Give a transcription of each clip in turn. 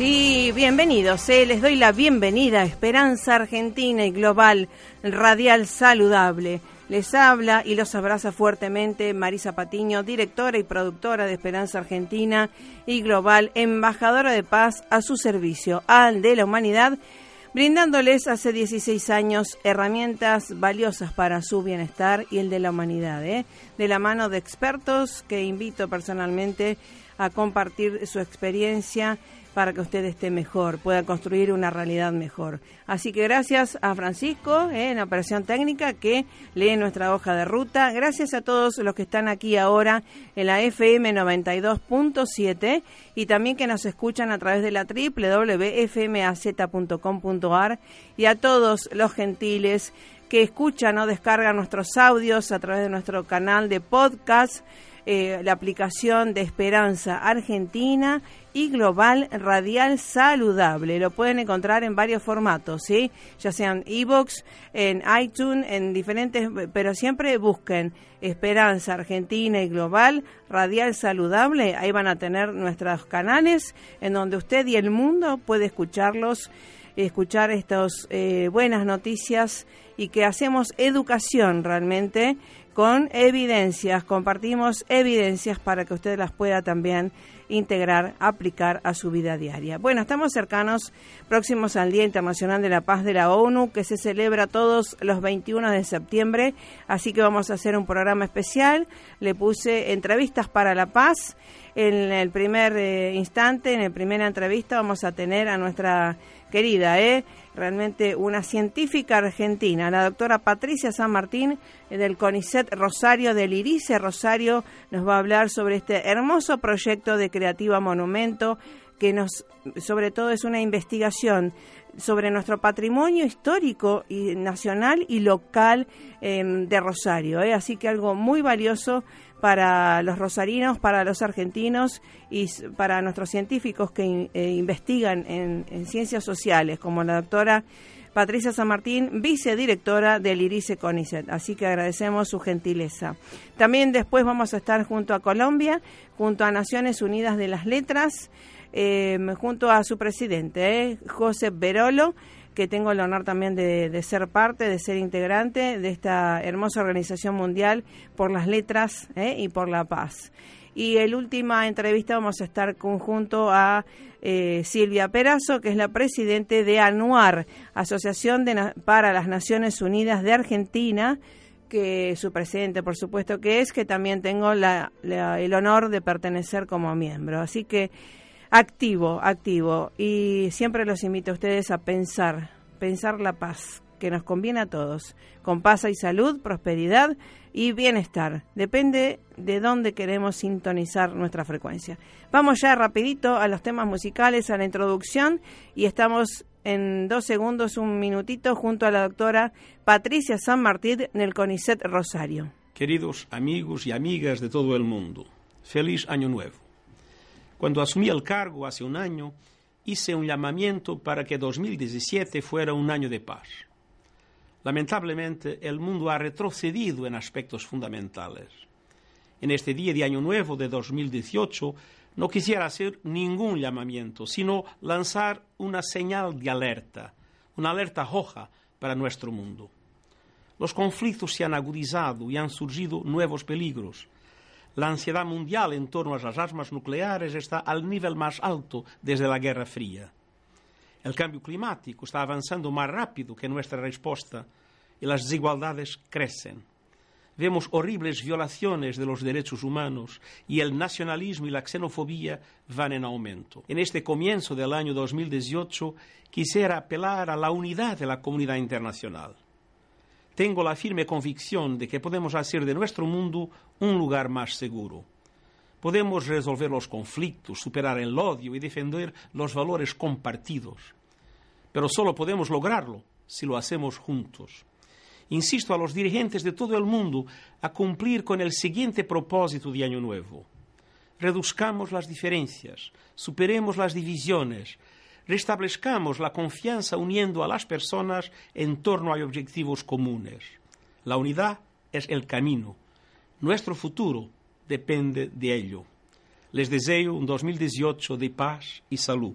Sí, bienvenidos. Eh. Les doy la bienvenida a Esperanza Argentina y Global Radial Saludable. Les habla y los abraza fuertemente Marisa Patiño, directora y productora de Esperanza Argentina y Global, embajadora de paz a su servicio, al de la humanidad, brindándoles hace 16 años herramientas valiosas para su bienestar y el de la humanidad, ¿eh? de la mano de expertos que invito personalmente a compartir su experiencia para que usted esté mejor, pueda construir una realidad mejor. Así que gracias a Francisco eh, en operación técnica que lee nuestra hoja de ruta. Gracias a todos los que están aquí ahora en la FM 92.7 y también que nos escuchan a través de la www.fmaz.com.ar y a todos los gentiles que escuchan o descargan nuestros audios a través de nuestro canal de podcast eh, la aplicación de Esperanza Argentina y Global Radial Saludable. Lo pueden encontrar en varios formatos, ¿sí? Ya sean e-books, en iTunes, en diferentes, pero siempre busquen Esperanza Argentina y Global Radial Saludable. Ahí van a tener nuestros canales en donde usted y el mundo puede escucharlos, escuchar estas eh, buenas noticias y que hacemos educación realmente con evidencias, compartimos evidencias para que usted las pueda también integrar, aplicar a su vida diaria. Bueno, estamos cercanos, próximos al Día Internacional de la Paz de la ONU, que se celebra todos los 21 de septiembre, así que vamos a hacer un programa especial. Le puse entrevistas para la paz. En el primer eh, instante, en la primera entrevista, vamos a tener a nuestra querida, ¿eh? Realmente una científica argentina, la doctora Patricia San Martín eh, del CONICET Rosario, del IRICE Rosario, nos va a hablar sobre este hermoso proyecto de Creativa Monumento que nos, sobre todo es una investigación sobre nuestro patrimonio histórico y nacional y local em, de Rosario. ¿eh? Así que algo muy valioso para los rosarinos, para los argentinos y para nuestros científicos que eh, investigan en, ciencias sociales, como la doctora Patricia San Martín, vicedirectora del IRICE CONICET. Así que agradecemos su gentileza. También después vamos a estar junto a Colombia, junto a Naciones Unidas de las Letras, em, junto a su presidente, eh, José Berolo que tengo el honor también de, ser parte, de ser integrante de esta hermosa organización mundial por las letras ¿eh? y por la paz. Y en la última entrevista vamos a estar conjunto a eh, Silvia Perazo, que es la presidente de ANUAR, Asociación para las Naciones Unidas de Argentina, que su presidente, por supuesto que es, que también tengo el honor de pertenecer como miembro. Así que activo, activo. Y siempre los invito a ustedes a pensar, pensar la paz, que nos conviene a todos, con paz y salud, prosperidad y bienestar. Depende de dónde queremos sintonizar nuestra frecuencia. Vamos ya rapidito a los temas musicales, a la introducción y estamos en dos segundos, un minutito, junto a la doctora Patricia San Martín el CONICET Rosario. Queridos amigos y amigas de todo el mundo, feliz año nuevo. Cuando asumí el cargo hace un año, hice un llamamiento para que 2017 fuera un año de paz. Lamentablemente, el mundo ha retrocedido en aspectos fundamentales. En este día de Año Nuevo de 2018, no quisiera hacer ningún llamamiento, sino lanzar una señal de alerta, una alerta roja para nuestro mundo. Los conflictos se han agudizado y han surgido nuevos peligros la ansiedad mundial en torno a las armas nucleares está al nivel más alto desde la Guerra Fría. El cambio climático está avanzando más rápido que nuestra respuesta y las desigualdades crecen. Vemos horribles violaciones de los derechos humanos y el nacionalismo y la xenofobia van en aumento. En este comienzo del año 2018 quisiera apelar a la unidad de la comunidad internacional. Tengo la firme convicción de que podemos hacer de nuestro mundo un lugar más seguro. Podemos resolver los conflictos, superar el odio y defender los valores compartidos. Pero solo podemos lograrlo si lo hacemos juntos. Insisto a los dirigentes de todo el mundo a cumplir con el siguiente propósito de Año Nuevo. Reduzcamos las diferencias, superemos las divisiones, restablezcamos la confianza uniendo a las personas en torno a objetivos comunes. La unidad es el camino. Nuestro futuro depende de ello. Les deseo un 2018 de paz y salud.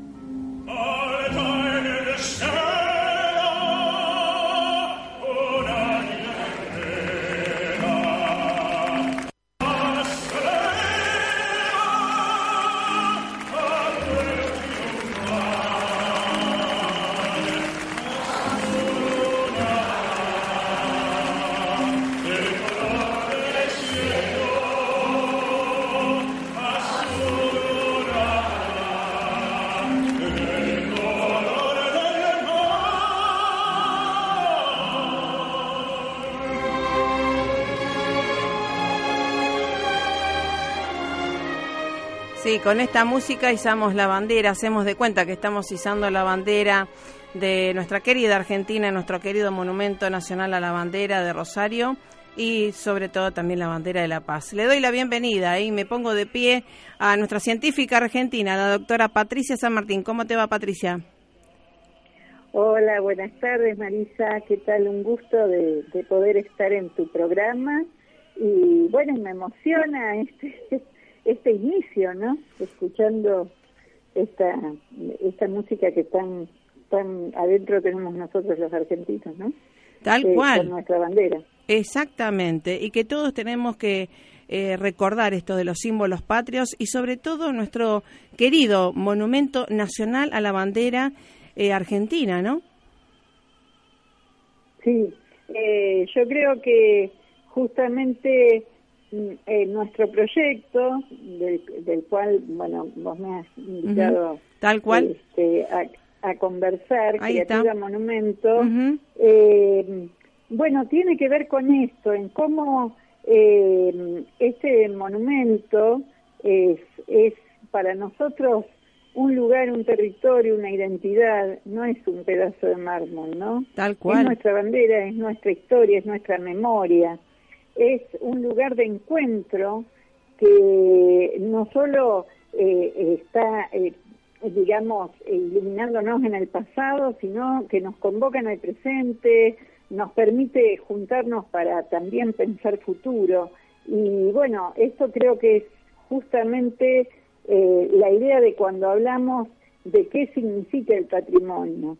Sí, con esta música izamos la bandera, hacemos de cuenta que estamos izando la bandera de nuestra querida Argentina, nuestro querido Monumento Nacional a la Bandera de Rosario y sobre todo también la bandera de la paz. Le doy la bienvenida y me pongo de pie a nuestra científica argentina, la doctora Patricia San Martín. ¿Cómo te va, Patricia? Hola, buenas tardes, Marisa. ¿Qué tal? Un gusto de, de poder estar en tu programa. Y bueno, me emociona este este inicio, ¿no? Escuchando esta, esta música que tan, tan adentro tenemos nosotros los argentinos, ¿no? Tal eh, cual. Con nuestra bandera. Exactamente, y que todos tenemos que eh, recordar esto de los símbolos patrios y sobre todo nuestro querido monumento nacional a la bandera eh, argentina, ¿no? Sí, yo creo que justamente eh, nuestro proyecto, del, cual, bueno, vos me has invitado Tal cual. Este, a, conversar, Creativa Monumento, eh, bueno, tiene que ver con esto, en cómo eh, este monumento es, es para nosotros un lugar, un territorio, una identidad, no es un pedazo de mármol, ¿no? Tal cual. Es nuestra bandera, es nuestra historia, es nuestra memoria es un lugar de encuentro que no solo eh, está, eh, digamos, iluminándonos en el pasado, sino que nos convoca en el presente, nos permite juntarnos para también pensar futuro. Y bueno, esto creo que es justamente eh, la idea de cuando hablamos de qué significa el patrimonio.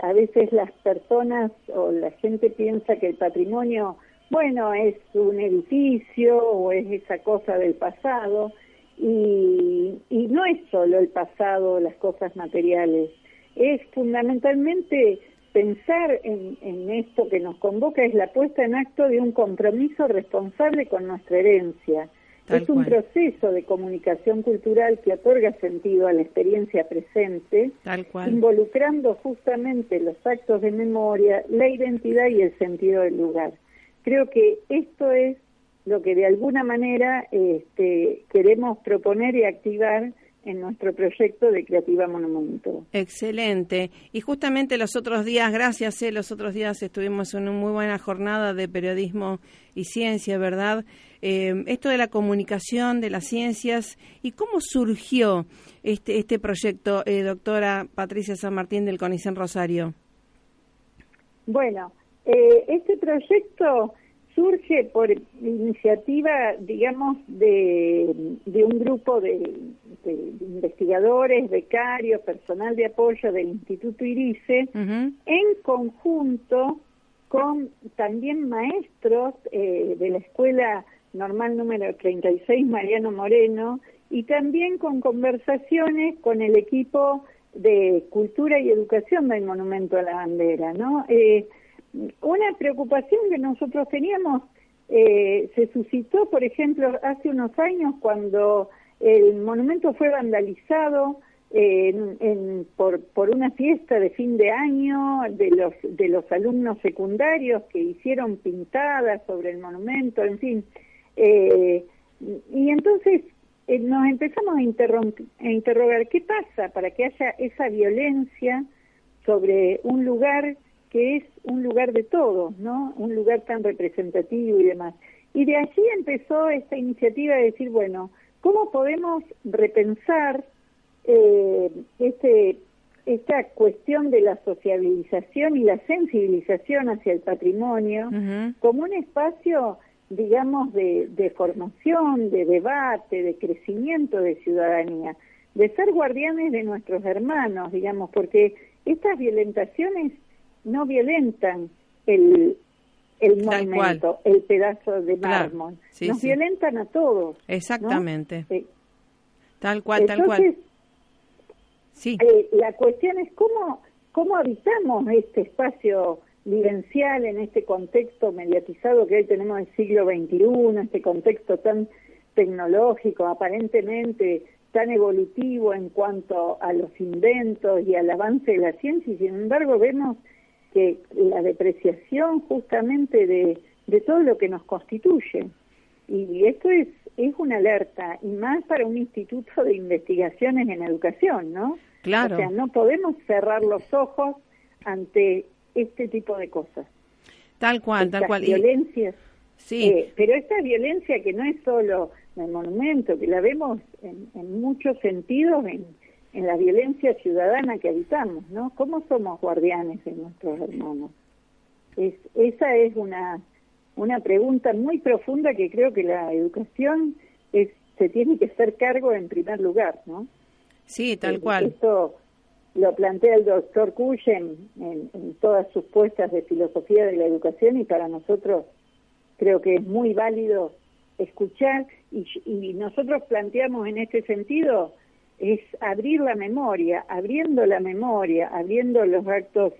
a veces las personas o la gente piensa que el patrimonio bueno, es un edificio o es esa cosa del pasado y, no es solo el pasado, las cosas materiales, es fundamentalmente pensar en, en, esto que nos convoca, es la puesta en acto de un compromiso responsable con nuestra herencia. es un proceso de comunicación cultural que otorga sentido a la experiencia presente, involucrando justamente los actos de memoria, la identidad y el sentido del lugar. Creo que esto es lo que de alguna manera este, queremos proponer y activar en nuestro proyecto de Creativa Monumento. Excelente. Y justamente los otros días, gracias, eh, los otros días estuvimos en una muy buena jornada de periodismo y ciencia, ¿verdad? Eh, esto de la comunicación, de las ciencias, y cómo surgió este, este proyecto, eh, doctora Patricia San Martín del CONICEN Rosario. Bueno, eh, este proyecto surge por iniciativa, digamos, de, un grupo de, investigadores, becarios, personal de apoyo del Instituto IRICE, en conjunto con también maestros eh, de la Escuela Normal número 36, Mariano Moreno, y también con conversaciones con el equipo de cultura y educación del monumento a la bandera, ¿no? Eh, una preocupación que nosotros teníamos eh, se suscitó, por ejemplo, hace unos años cuando el monumento fue vandalizado en, por, por una fiesta de fin de año de los, de los alumnos secundarios que hicieron pintadas sobre el monumento, en fin. Eh, y entonces eh, nos empezamos a interrogar qué pasa para que haya esa violencia sobre un lugar que es un lugar de todos, ¿no? Un lugar tan representativo y demás. Y de allí empezó esta iniciativa de decir, bueno, ¿cómo podemos repensar eh, este, esta cuestión de la sociabilización y la sensibilización hacia el patrimonio como un espacio, digamos, de, de formación, de debate, de crecimiento de ciudadanía, de ser guardianes de nuestros hermanos, digamos, porque estas violentaciones no violentan el, el monumento, el pedazo de mármol, nos violentan a todos. Exactamente. Eh, tal cual, tal cual. Sí. Eh, la cuestión es cómo, cómo habitamos este espacio vivencial en este contexto mediatizado que hoy tenemos en el siglo XXI, este contexto tan tecnológico, aparentemente tan evolutivo en cuanto a los inventos y al avance de la ciencia, y sin embargo vemos que la depreciación justamente de, de todo lo que nos constituye. Y esto es, es una alerta, y más para un instituto de investigaciones en educación, ¿no? Claro. O sea, no podemos cerrar los ojos ante este tipo de cosas. Tal cual, tal cual. Violencias. Sí. Eh, pero esta violencia que no es solo el monumento, que la vemos en, en muchos sentidos en, en la violencia ciudadana que habitamos, ¿no? ¿Cómo somos guardianes de nuestros hermanos? Es, esa es una, una pregunta muy profunda que creo que la educación es, se tiene que hacer cargo en primer lugar, ¿no? Sí, tal eh, cual. Esto lo plantea el doctor Cuyen en, en, todas sus puestas de filosofía de la educación y para nosotros creo que es muy válido escuchar y, y nosotros planteamos en este sentido es abrir la memoria, abriendo la memoria, abriendo los actos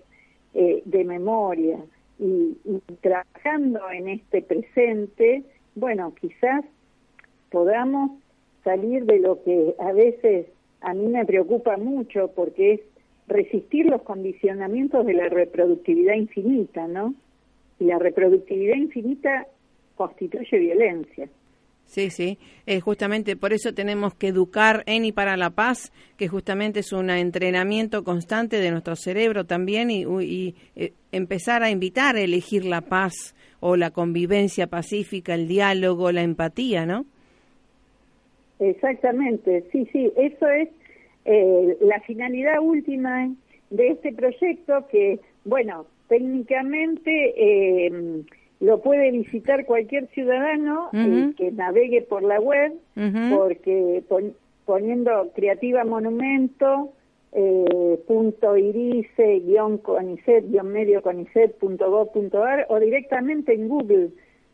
eh, de memoria y, y trabajando en este presente, bueno, quizás podamos salir de lo que a veces a mí me preocupa mucho porque es resistir los condicionamientos de la reproductividad infinita, ¿no? Y la reproductividad infinita constituye violencia. Sí, sí, eh, justamente por eso tenemos que educar en y para la paz, que justamente es un entrenamiento constante de nuestro cerebro también y, y eh, empezar a invitar a elegir la paz o la convivencia pacífica, el diálogo, la empatía, ¿no? Exactamente, sí, sí, eso es eh, la finalidad última de este proyecto que, bueno, técnicamente eh, lo puede visitar cualquier ciudadano eh, que navegue por la web, porque poniendo Creativa Monumento, eh, punto irice guion conicet guion medio conicet punto punto ar, o directamente en Google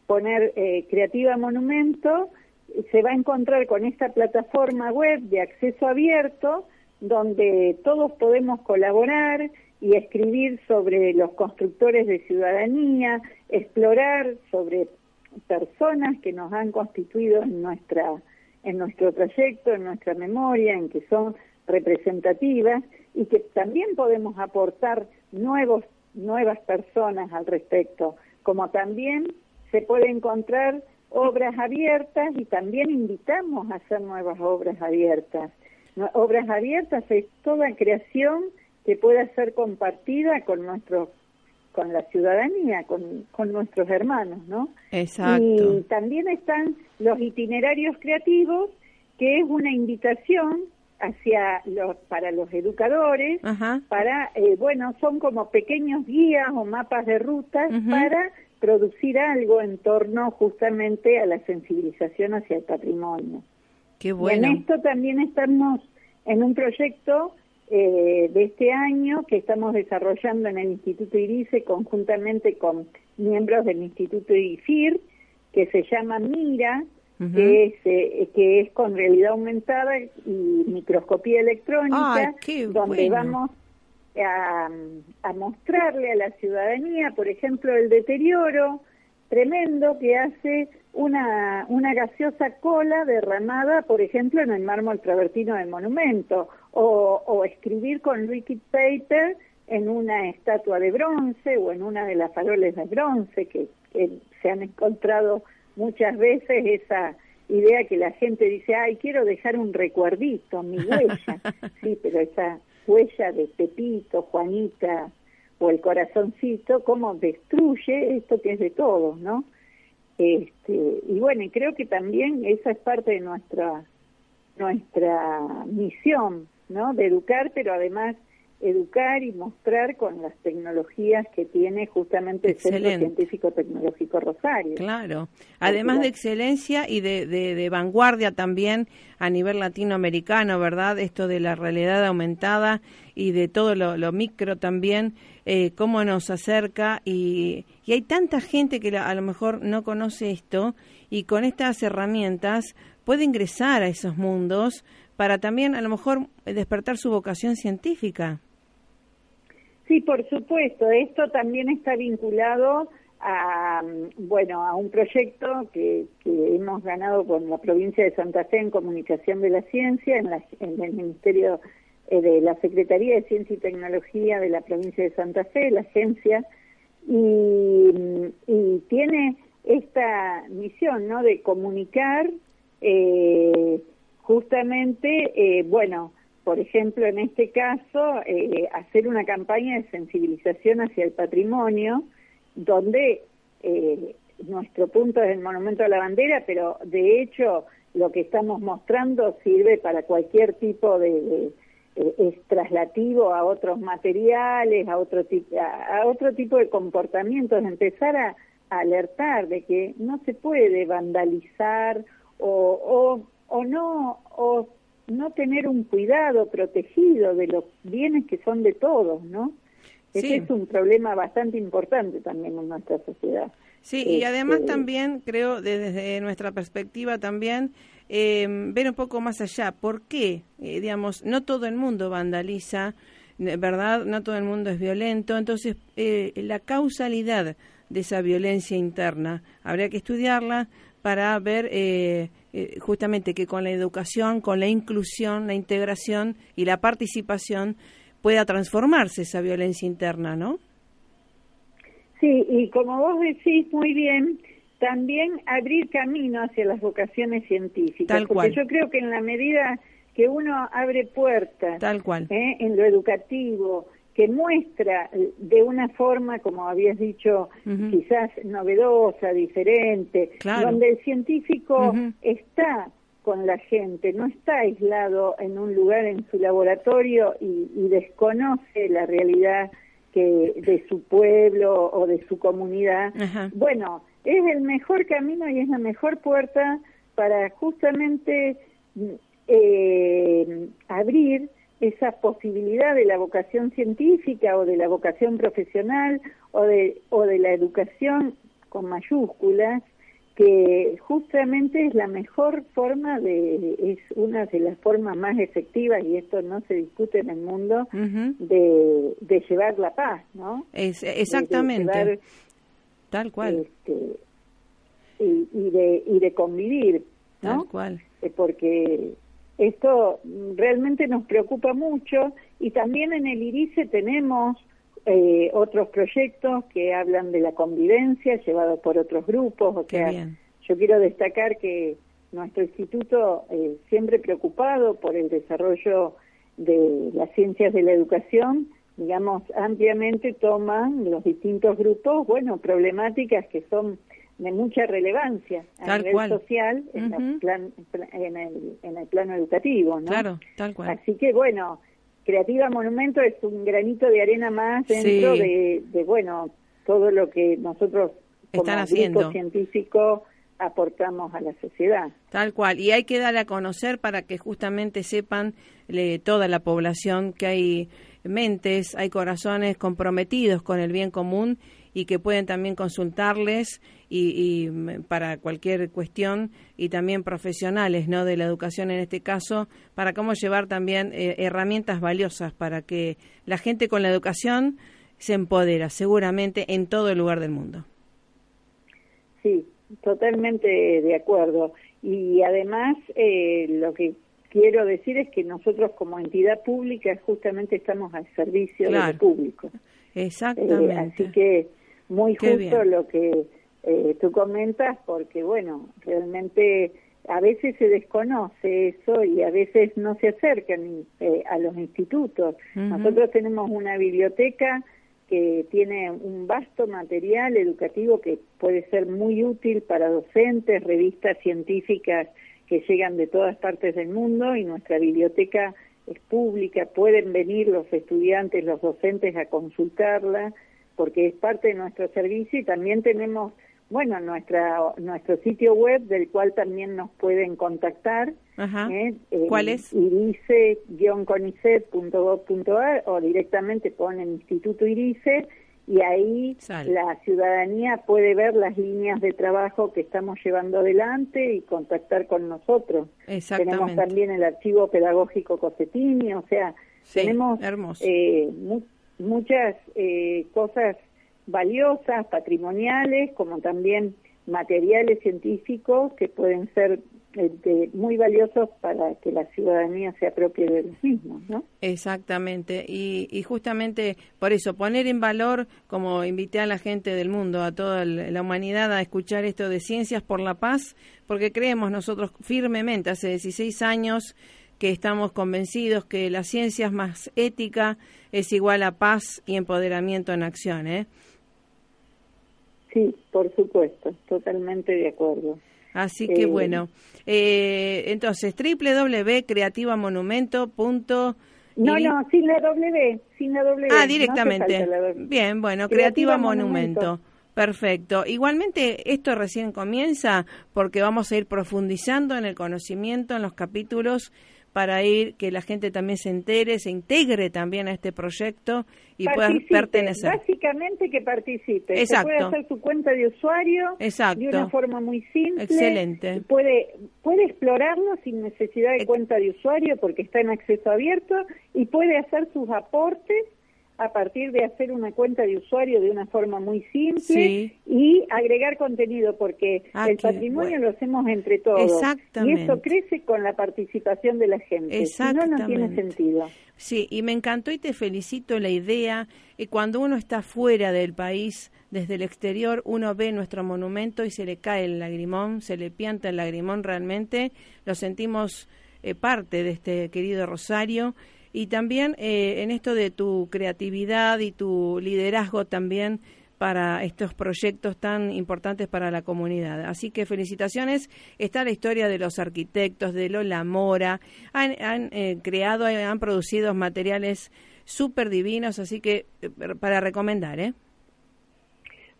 poner eh, Creativa Monumento se va a encontrar con esta plataforma web de acceso abierto donde todos podemos colaborar y escribir sobre los constructores de ciudadanía, explorar sobre personas que nos han constituido en nuestra en nuestro trayecto, en nuestra memoria, en que son representativas y que también podemos aportar nuevos nuevas personas al respecto, como también se puede encontrar obras abiertas y también invitamos a hacer nuevas obras abiertas. Obras abiertas es toda creación que pueda ser compartida con nuestros con la ciudadanía, con, con nuestros hermanos, ¿no? Exacto. Y también están los itinerarios creativos, que es una invitación hacia los para los educadores, para eh, bueno son como pequeños guías o mapas de rutas para producir algo en torno justamente a la sensibilización hacia el patrimonio. Qué bueno. Y en esto también estamos en un proyecto eh, de este año que estamos desarrollando en el Instituto IRICE conjuntamente con miembros del Instituto IFIR, que se llama Mira, que, es, eh, que es con realidad aumentada y microscopía electrónica, donde vamos a, a mostrarle a la ciudadanía, por ejemplo, el deterioro tremendo que hace una, una gaseosa cola derramada, por ejemplo, en el mármol travertino del monumento, o, o escribir con liquid paper en una estatua de bronce o en una de las faroles de bronce, que, se han encontrado muchas veces esa idea que la gente dice, ay, quiero dejar un recuerdito, mi huella. sí, pero esa huella de Pepito, Juanita o el corazoncito, cómo destruye esto que es de todos, ¿no? Este, y bueno, y creo que también esa es parte de nuestra nuestra misión, ¿no? De educar, pero además educar y mostrar con las tecnologías que tiene justamente el Centro Científico Tecnológico Rosario. Claro, además de excelencia y de, de, vanguardia también a nivel latinoamericano, ¿verdad? Esto de la realidad aumentada y de todo lo, micro también, eh, cómo nos acerca y, y hay tanta gente que a lo mejor no conoce esto y con estas herramientas puede ingresar a esos mundos para también a lo mejor despertar su vocación científica. Sí, por supuesto. Esto también está vinculado a, bueno, a un proyecto que, hemos ganado con la provincia de Santa Fe en comunicación de la ciencia, en, en el Ministerio eh, de la Secretaría de Ciencia y Tecnología de la provincia de Santa Fe, la agencia, y, y tiene esta misión, ¿no?, de comunicar eh, justamente, eh, bueno, por ejemplo, en este caso, eh, hacer una campaña de sensibilización hacia el patrimonio, donde eh, nuestro punto es el Monumento a la Bandera, pero de hecho lo que estamos mostrando sirve para cualquier tipo de, es traslativo a otros materiales, a otro a, otro tipo de comportamientos, empezar a, alertar de que no se puede vandalizar o, o no o no tener un cuidado protegido de los bienes que son de todos, ¿no? Ese es un problema bastante importante también en nuestra sociedad. Sí, y además este, también creo desde nuestra perspectiva también eh, ver un poco más allá. ¿Por qué? Eh, digamos, no todo el mundo vandaliza, ¿verdad? No todo el mundo es violento. Entonces, eh, la causalidad de esa violencia interna habría que estudiarla para ver eh, justamente que con la educación, con la inclusión, la integración y la participación pueda transformarse esa violencia interna, ¿no? Sí, y como vos decís muy bien, también abrir camino hacia las vocaciones científicas. Tal porque yo creo que en la medida que uno abre puertas Tal cual. ¿eh? en lo educativo, que muestra de una forma, como habías dicho, quizás novedosa, diferente, donde el científico está con la gente, no está aislado en un lugar en su laboratorio y, desconoce la realidad que de su pueblo o de su comunidad. Bueno, es el mejor camino y es la mejor puerta para justamente eh, abrir esa posibilidad de la vocación científica o de la vocación profesional o de, o de la educación con mayúsculas, que justamente es la mejor forma de, es una de las formas más efectivas, y esto no se discute en el mundo, de, de, llevar la paz, ¿no? Es, exactamente. Tal cual. Este, y, y, de, y de convivir, ¿no? Tal cual. Eh, porque esto realmente nos preocupa mucho y también en el IRICE tenemos eh, otros proyectos que hablan de la convivencia llevados por otros grupos. O sea, yo quiero destacar que nuestro instituto, eh, siempre preocupado por el desarrollo de las ciencias de la educación, digamos, ampliamente toman los distintos grupos, bueno, problemáticas que son de mucha relevancia a nivel social en, el plan, en, el, en el plano educativo, ¿no? Claro, tal cual. Así que, bueno, Creativa Monumento es un granito de arena más dentro de, de, bueno, todo lo que nosotros como Están haciendo. científico aportamos a la sociedad. Tal cual, y hay que dar a conocer para que justamente sepan toda la población que hay mentes, hay corazones comprometidos con el bien común y que pueden también consultarles y, mm, para cualquier cuestión y también profesionales no de la educación en este caso para cómo llevar también eh, herramientas valiosas para que la gente con la educación se empodera seguramente en todo el lugar del mundo. Sí, totalmente de acuerdo. Y además, eh, lo que quiero decir es que nosotros como entidad pública justamente estamos al servicio del público. Exactamente. Eh, así que muy justo lo que eh, tú comentas, porque bueno, realmente a veces se desconoce eso y a veces no se acercan a los institutos. Nosotros tenemos una biblioteca que tiene un vasto material educativo que puede ser muy útil para docentes, revistas científicas que llegan de todas partes del mundo y nuestra biblioteca es pública, pueden venir los estudiantes, los docentes a consultarla porque es parte de nuestro servicio y también tenemos bueno, nuestra, nuestro sitio web del cual también nos pueden contactar. ¿eh? ¿Cuál es? irice-conicet.gov.ar o directamente ponen Instituto Irice y ahí la ciudadanía puede ver las líneas de trabajo que estamos llevando adelante y contactar con nosotros. Tenemos también el archivo pedagógico Cosetini, o sea, tenemos eh, muchas eh, cosas valiosas, patrimoniales, como también materiales científicos que pueden ser este, muy valiosos para que la ciudadanía se apropie de los mismos, ¿no? Exactamente, y, y, justamente por eso, poner en valor, como invité a la gente del mundo, a toda la humanidad a escuchar esto de Ciencias por la Paz, porque creemos nosotros firmemente, hace 16 años, que estamos convencidos que la ciencia es más ética es igual a paz y empoderamiento en acción, ¿eh? Sí, por supuesto, totalmente de acuerdo. Así que eh, bueno, eh, entonces www.creativamonumento.com no, no, sin la W, sin la W. Ah, directamente. Bien, bueno, Creativa, Monumento. Perfecto. Igualmente, esto recién comienza porque vamos a ir profundizando en el conocimiento, en los capítulos para ir que la gente también se entere, se integre también a este proyecto y pueda pertenecer. Básicamente que participe. Exacto. puede hacer su cuenta de usuario de una forma muy simple. Excelente. Puede, puede explorarlo sin necesidad de cuenta de usuario porque está en acceso abierto y puede hacer sus aportes a partir de hacer una cuenta de usuario de una forma muy simple y agregar contenido, porque ah, el patrimonio lo hacemos entre todos. Y eso crece con la participación de la gente. Si no, no tiene sentido. Sí, y me encantó y te felicito la idea. Y cuando uno está fuera del país, desde el exterior, uno ve nuestro monumento y se le cae el lagrimón, se le pianta el lagrimón realmente. Lo sentimos eh, parte de este querido Rosario y también eh, en esto de tu creatividad y tu liderazgo también para estos proyectos tan importantes para la comunidad. Así que felicitaciones. Está la historia de los arquitectos, de Lola Mora. Han, han eh, creado, han producido materiales súper divinos, así que eh, para recomendar, ¿eh?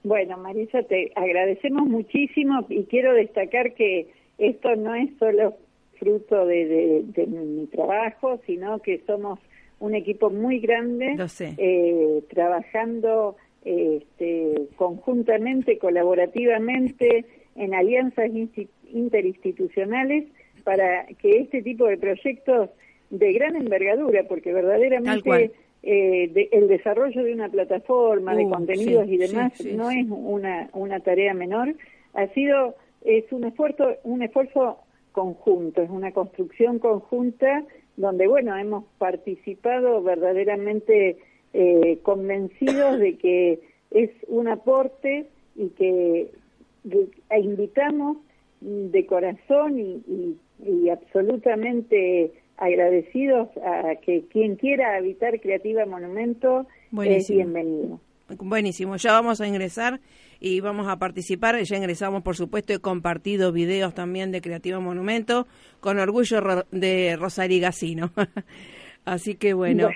Bueno, Marisa, te agradecemos muchísimo y quiero destacar que esto no es solo fruto de, mi trabajo, sino que somos un equipo muy grande eh, trabajando este, conjuntamente, colaborativamente, en alianzas interinstitucionales para que este tipo de proyectos de gran envergadura, porque verdaderamente eh, el desarrollo de una plataforma de uh, contenidos y demás no es una, una tarea menor, ha sido es un esfuerzo un esfuerzo conjunto, es una construcción conjunta donde, bueno, hemos participado verdaderamente eh, convencidos de que es un aporte y que invitamos de corazón y, absolutamente agradecidos a que quien quiera habitar Creativa Monumento es bienvenido. Buenísimo, ya vamos a ingresar y vamos a participar. Ya ingresamos, por supuesto, he compartido videos también de Creativo Monumento con orgullo de Rosari Gacino. Así que bueno.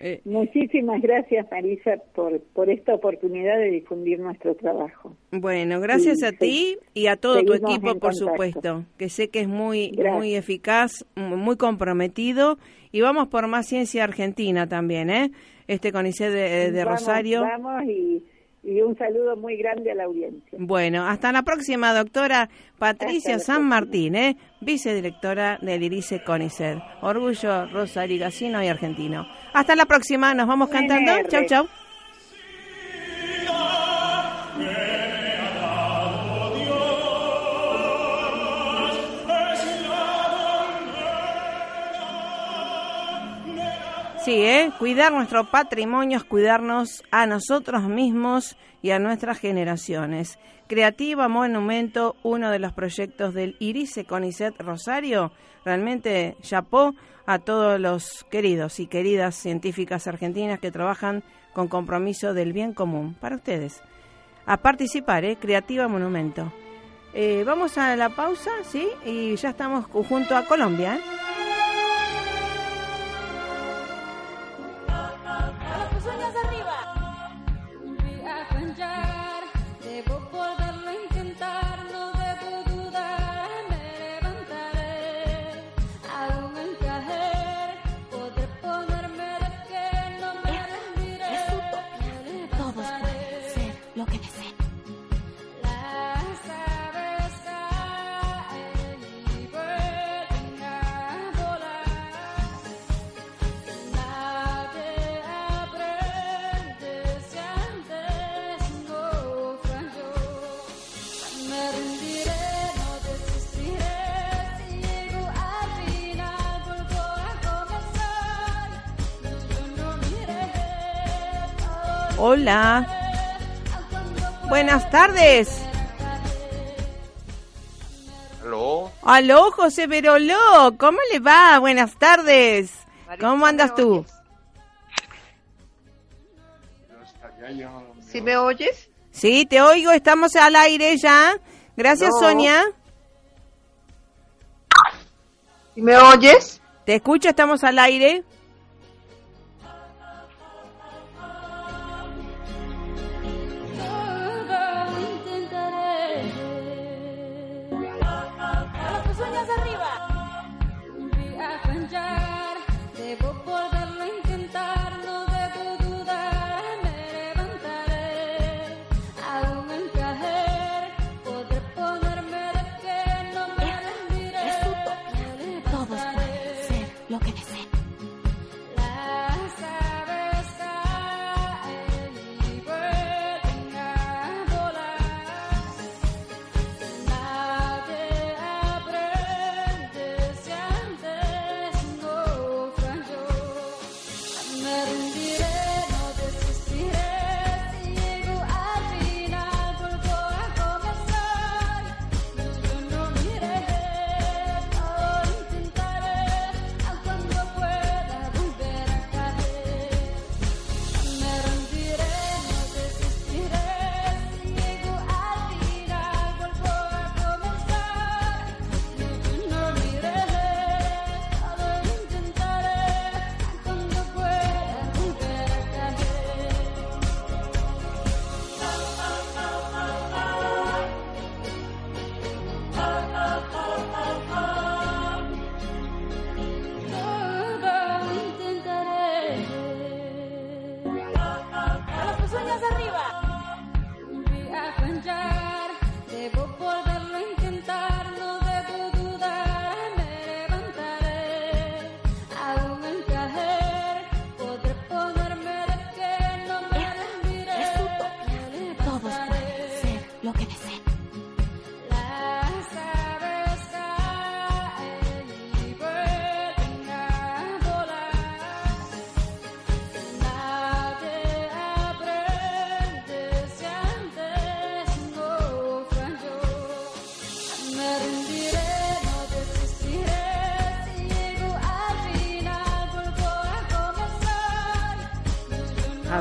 Eh, muchísimas gracias, Marisa, por, por esta oportunidad de difundir nuestro trabajo. Bueno, gracias a ti y a todo tu equipo, por supuesto, que sé que es muy, muy eficaz, muy comprometido. Y vamos por más ciencia argentina también, ¿eh? Este CONICET de, de Rosario. Vamos y y un saludo muy grande a la audiencia. Bueno, hasta la próxima, doctora Patricia San Martín, ¿eh? vicedirectora del IRICE CONICET. Orgullo Rosa Gacino y argentino. Hasta la próxima, nos vamos cantando. Chau, chau. Sí, ¿eh? Cuidar nuestro patrimonio es cuidarnos a nosotros mismos y a nuestras generaciones. Creativa Monumento, uno de los proyectos del Irice Conicet Rosario. Realmente chapó a todos los queridos y queridas científicas argentinas que trabajan con compromiso del bien común. Para ustedes. A participar, ¿eh? Creativa Monumento. Eh, vamos a la pausa, ¿sí? Y ya estamos junto a Colombia, ¿eh? Hola. Buenas tardes. Aló. Aló, José Veroló. ¿Cómo le va? Buenas tardes. ¿Cómo andas tú? ¿Sí me oyes? Sí, te oigo. Estamos al aire ya. Gracias, Sonia. ¿Sí me oyes? Te escucho, estamos al aire.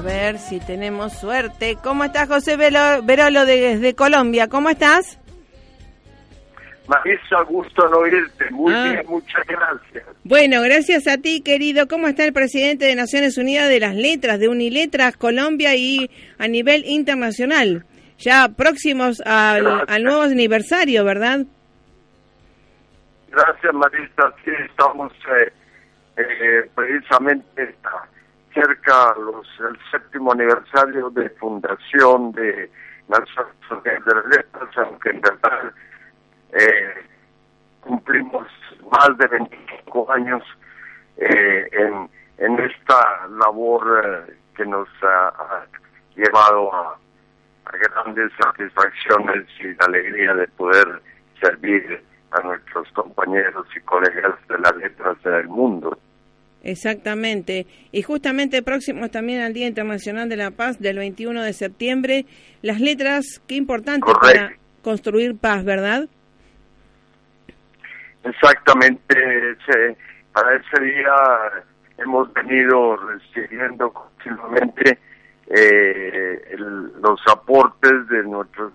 Ver si tenemos suerte. ¿Cómo estás, José Verolo desde Colombia? ¿Cómo estás? Marisa, gusto no oírte. Muy Ah. bien, muchas gracias. Bueno, gracias a ti, querido. ¿Cómo está el presidente de Naciones Unidas de las Letras, de Uniletras, Colombia y a nivel internacional? Ya próximos al, al nuevo aniversario, ¿verdad? Gracias, Marisa. Sí, estamos eh, eh, precisamente esta acerca los, el séptimo aniversario de fundación de Naciones Letras, aunque en verdad eh, cumplimos más de 25 años eh, en, esta labor eh, que nos ha, llevado a grandes satisfacciones y la alegría de poder servir a nuestros compañeros y colegas de las letras del mundo. Exactamente. Y justamente próximo también al Día Internacional de la Paz del 21 de septiembre, las letras, qué importante Correcto. para construir paz, ¿verdad? Exactamente, para ese día hemos venido recibiendo continuamente eh, el- los aportes de nuestros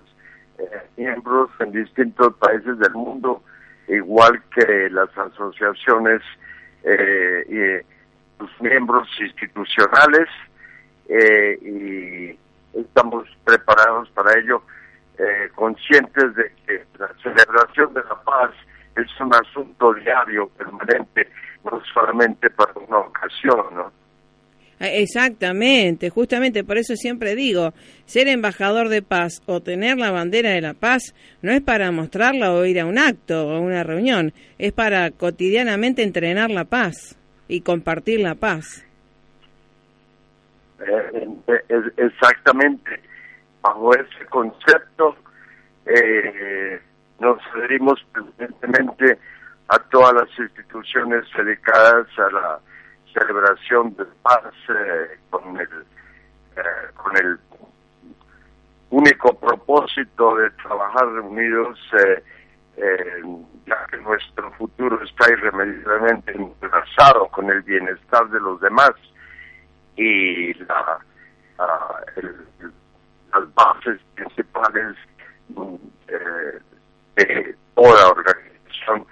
eh, miembros en distintos países del mundo, igual que las asociaciones eh, y los miembros institucionales, eh, y estamos preparados para ello, eh, conscientes de que la celebración de la paz es un asunto diario, permanente, no solamente para una ocasión, ¿no? Eh, Exactamente, justamente por eso siempre digo, ser embajador de paz o tener la bandera de la paz no es para mostrarla o ir a un acto o una reunión, es para cotidianamente entrenar la paz y compartir la paz. Eh, exactamente, bajo ese concepto eh, nos adherimos permanentemente a todas las instituciones dedicadas a la celebración de paz eh, con el eh, con el único propósito de trabajar reunidos eh, ya que nuestro futuro está irremediablemente entrelazado con el bienestar de los demás y la, ah, el- las bases principales eh, de toda organización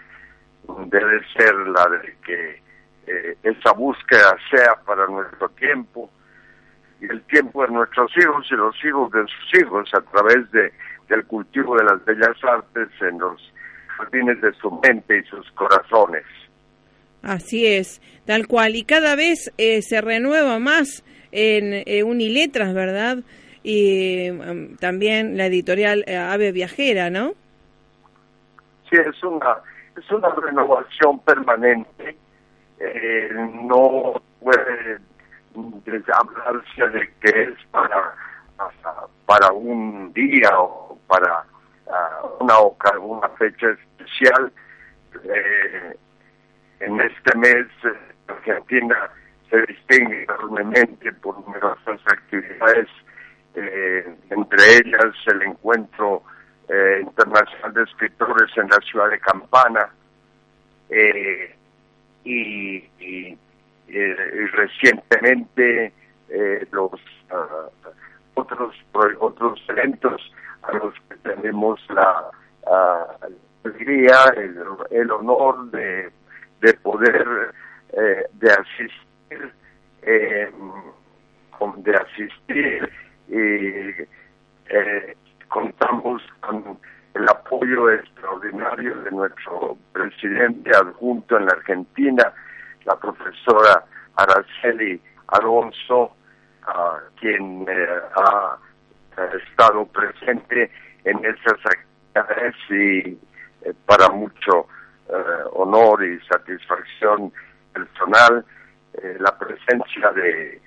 debe ser la de que eh, esa búsqueda sea para nuestro tiempo y el tiempo de nuestros hijos y los hijos de sus hijos a través de del cultivo de las bellas artes en los jardines de su mente y sus corazones. Así es, tal cual. Y cada vez eh, se renueva más en eh, Uniletras, ¿verdad? Y mm, también la editorial eh, Ave Viajera, ¿no? Sí, es una, es una renovación permanente. Eh, no puede hablarse de que es para, para- un día o para ah, una, una fecha especial. Eh, en este mes eh, Argentina se distingue enormemente por numerosas actividades, eh, entre ellas el encuentro eh, internacional de escritores en la ciudad de Campana eh, y, eh, y recientemente eh, los ah, otros otros eventos a los que tenemos la alegría, el, el honor de, de poder eh, de asistir eh, de asistir y eh, contamos con el apoyo extraordinario de nuestro presidente adjunto en la Argentina, la profesora Araceli Alonso, quien eh, ha ha estado presente en esas actividades y eh, para mucho eh, honor y satisfacción personal eh, la presencia de,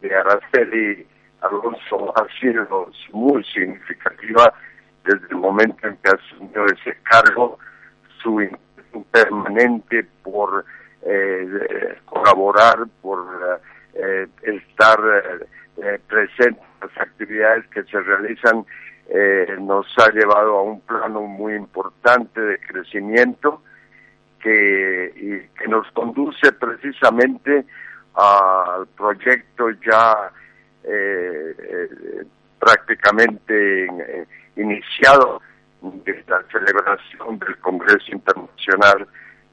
de Araceli Alonso ha sido muy significativa desde el momento en que asumió ese cargo, su intención permanente por eh, colaborar, por eh, estar eh, eh, presente en las actividades que se realizan, eh, nos ha llevado a un plano muy importante de crecimiento que, y que nos conduce precisamente al proyecto ya eh, prácticamente eh, iniciado de la celebración del Congreso Internacional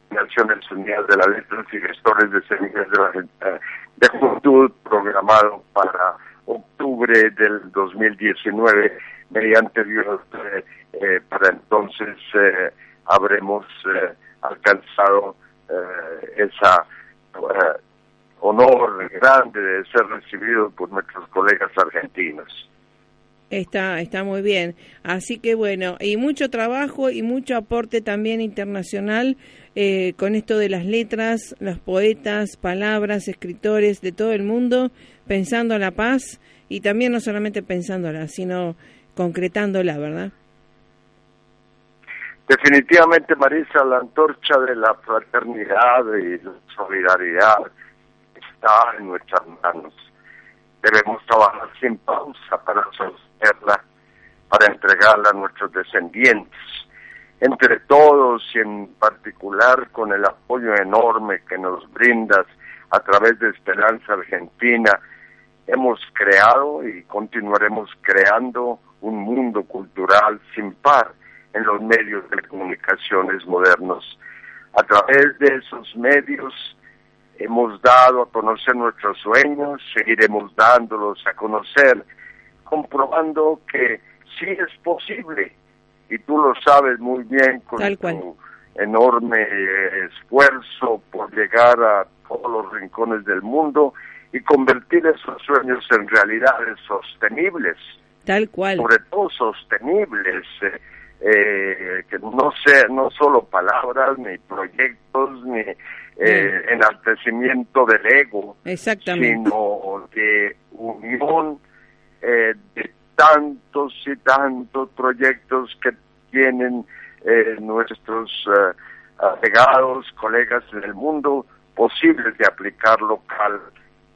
de Naciones Unidas de las Letras y Gestores de Semillas de la de Juventud programado para octubre del 2019 mediante Dios eh, eh, para entonces eh, habremos eh, alcanzado eh, esa eh, honor grande de ser recibido por nuestros colegas argentinos. Está, está muy bien. Así que bueno, y mucho trabajo y mucho aporte también internacional eh, con esto de las letras, los poetas, palabras, escritores de todo el mundo, pensando la paz y también no solamente pensándola, sino concretándola, ¿verdad? Definitivamente, Marisa, la antorcha de la fraternidad y la solidaridad está en nuestras manos. Debemos trabajar sin pausa para sostenerla, para entregarla a nuestros descendientes. Entre todos y en particular con el apoyo enorme que nos brindas a través de Esperanza Argentina, hemos creado y continuaremos creando un mundo cultural sin par en los medios de comunicaciones modernos. A través de esos medios hemos dado a conocer nuestros sueños, seguiremos dándolos a conocer, comprobando que sí es posible, y tú lo sabes muy bien con tu enorme esfuerzo por llegar a todos los rincones del mundo y convertir esos sueños en realidades sostenibles. Tal cual. Sobre todo sostenibles. Eh, eh, que no sea no solo palabras ni proyectos ni eh, enaltecimiento del ego sino de unión eh, de tantos y tantos proyectos que tienen eh, nuestros allegados colegas en el mundo posibles de aplicar local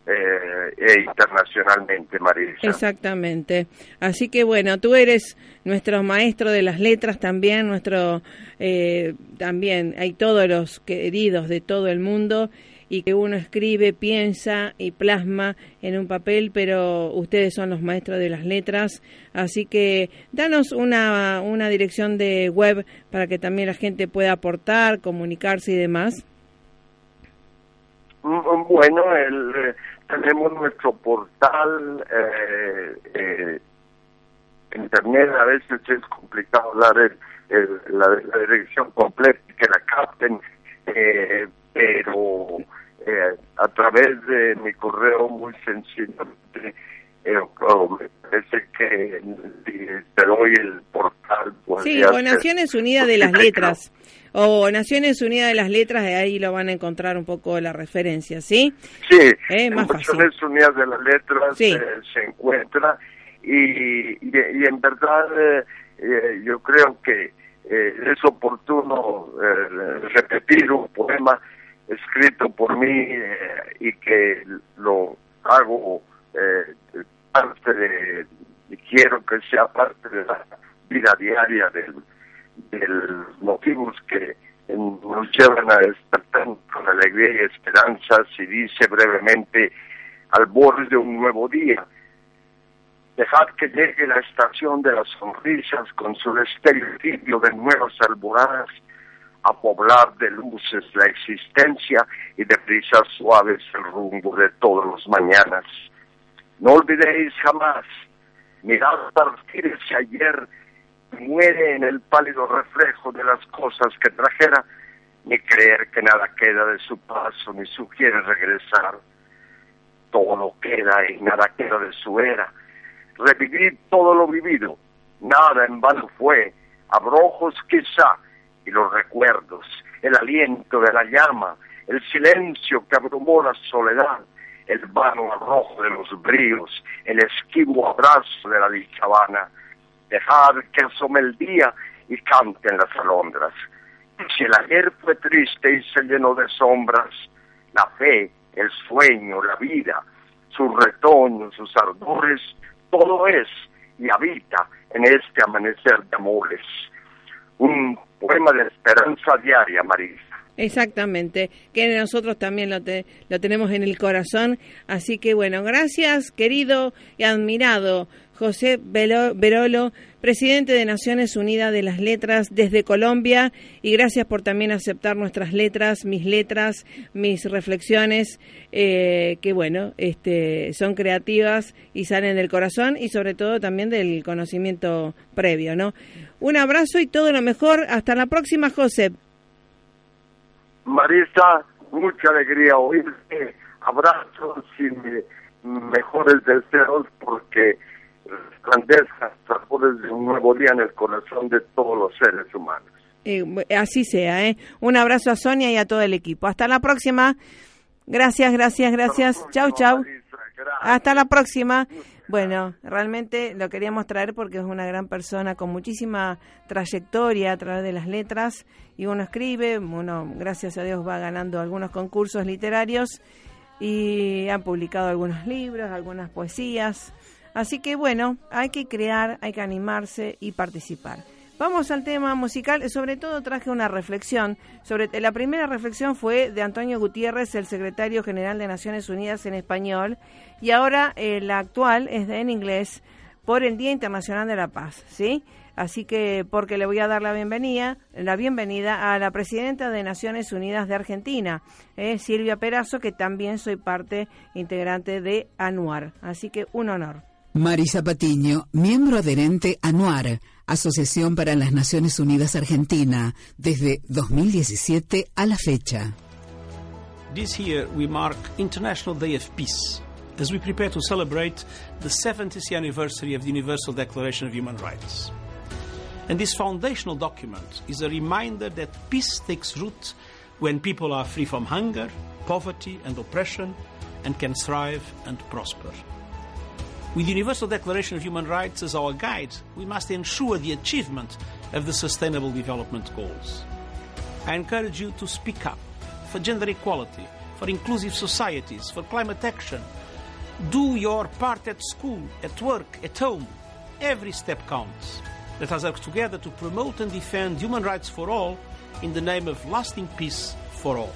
eh, e internacionalmente, Marisa. Exactamente. Así que bueno, tú eres nuestro maestro de las letras también, nuestro eh, también hay todos los queridos de todo el mundo y que uno escribe, piensa y plasma en un papel, pero ustedes son los maestros de las letras, así que danos una, una dirección de web para que también la gente pueda aportar, comunicarse y demás. Mm, bueno, el, eh, tenemos nuestro portal eh, eh, internet, a veces es complicado dar el, la, dirección completa que la capten, eh, pero eh, a través de mi correo muy sencillamente eh, me parece que te doy el portal. Sí, o Naciones Unidas de las Letras o Naciones Unidas de las Letras, de ahí lo van a encontrar un poco la referencia, ¿sí? Sí, eh, Naciones Unidas de las Letras eh, se encuentra y, y, en verdad eh, eh, yo creo que es oportuno repetir un poema escrito por mí y que lo hago parte de, quiero que sea parte de la vida diaria del de los motivos que nos llevan a despertar con alegría y esperanza, si dice brevemente, al borde de un nuevo día. Dejad que llegue la estación de las sonrisas con su estereotipio de nuevas alboradas a poblar de luces la existencia y de brisas suaves el rumbo de todos los mañanas. No olvidéis jamás, mirad partirse ayer muere en el pálido reflejo de las cosas que trajera, ni creer que nada queda de su paso, ni sugiere regresar. Todo queda y nada queda de su era. Revivir todo lo vivido, nada en vano fue, abrojos quizá, y los recuerdos, el aliento de la llama, el silencio que abrumó la soledad, el vano arrojo de los bríos, el esquivo abrazo de la dicha dejar que asome el día y canten las alondras. Si el ayer fue triste y se llenó de sombras, la fe, el sueño, la vida, sus retoños, sus ardores, todo es y habita en este amanecer de amores. Un poema de esperanza diaria, Marisa. Exactamente, que nosotros también lo, lo tenemos en el corazón. Así que bueno, gracias querido y admirado José Berolo, presidente de Naciones Unidas de las Letras desde Colombia, y gracias por también aceptar nuestras letras, mis letras, mis reflexiones, eh, que bueno, este, son creativas y salen del corazón y sobre todo también del conocimiento previo, ¿no? Un abrazo y todo lo mejor. Hasta la próxima, José. Marisa, mucha alegría oírte abrazos y mejores deseos porque resplandezca flores de un nuevo día en el corazón de todos los seres humanos. Eh, así sea, ¿eh? Un abrazo a Sonia y a todo el equipo. Hasta la próxima. Gracias, gracias, gracias. Chau, chau. Hasta la próxima. Bueno, realmente lo queríamos traer porque es una gran persona con muchísima trayectoria a través de las letras y uno escribe, uno gracias a Dios va ganando algunos concursos literarios y han publicado algunos libros, algunas poesías. Así que bueno, hay que crear, hay que animarse y participar. Vamos al tema musical. Sobre todo traje una reflexión. Sobre la primera reflexión fue de Antonio Gutiérrez, el secretario general de Naciones Unidas en español, y ahora eh, la actual es en inglés por el Día Internacional de la Paz, ¿sí? Así que porque le voy a dar la bienvenida, la bienvenida a la presidenta de Naciones Unidas de Argentina, eh, Silvia Perazo, que también soy parte integrante de ANUAR. Así que un honor. Marisa Patiño, miembro adherente ANUAR, Asociación para las Naciones Unidas Argentina, desde 2017 a la fecha. This year we mark International Day of Peace as we prepare to celebrate the 70th anniversary of the Universal Declaration of Human Rights. And this foundational document is a reminder that peace takes root when people are free from hunger, poverty, and oppression and can thrive and prosper. With the Universal Declaration of Human Rights as our guide, we must ensure the achievement of the Sustainable Development Goals. I encourage you to speak up for gender equality, for inclusive societies, for climate action. Do your part at school, at work, at home. Every step counts. Let us work together to promote and defend human rights for all in the name of lasting peace for all.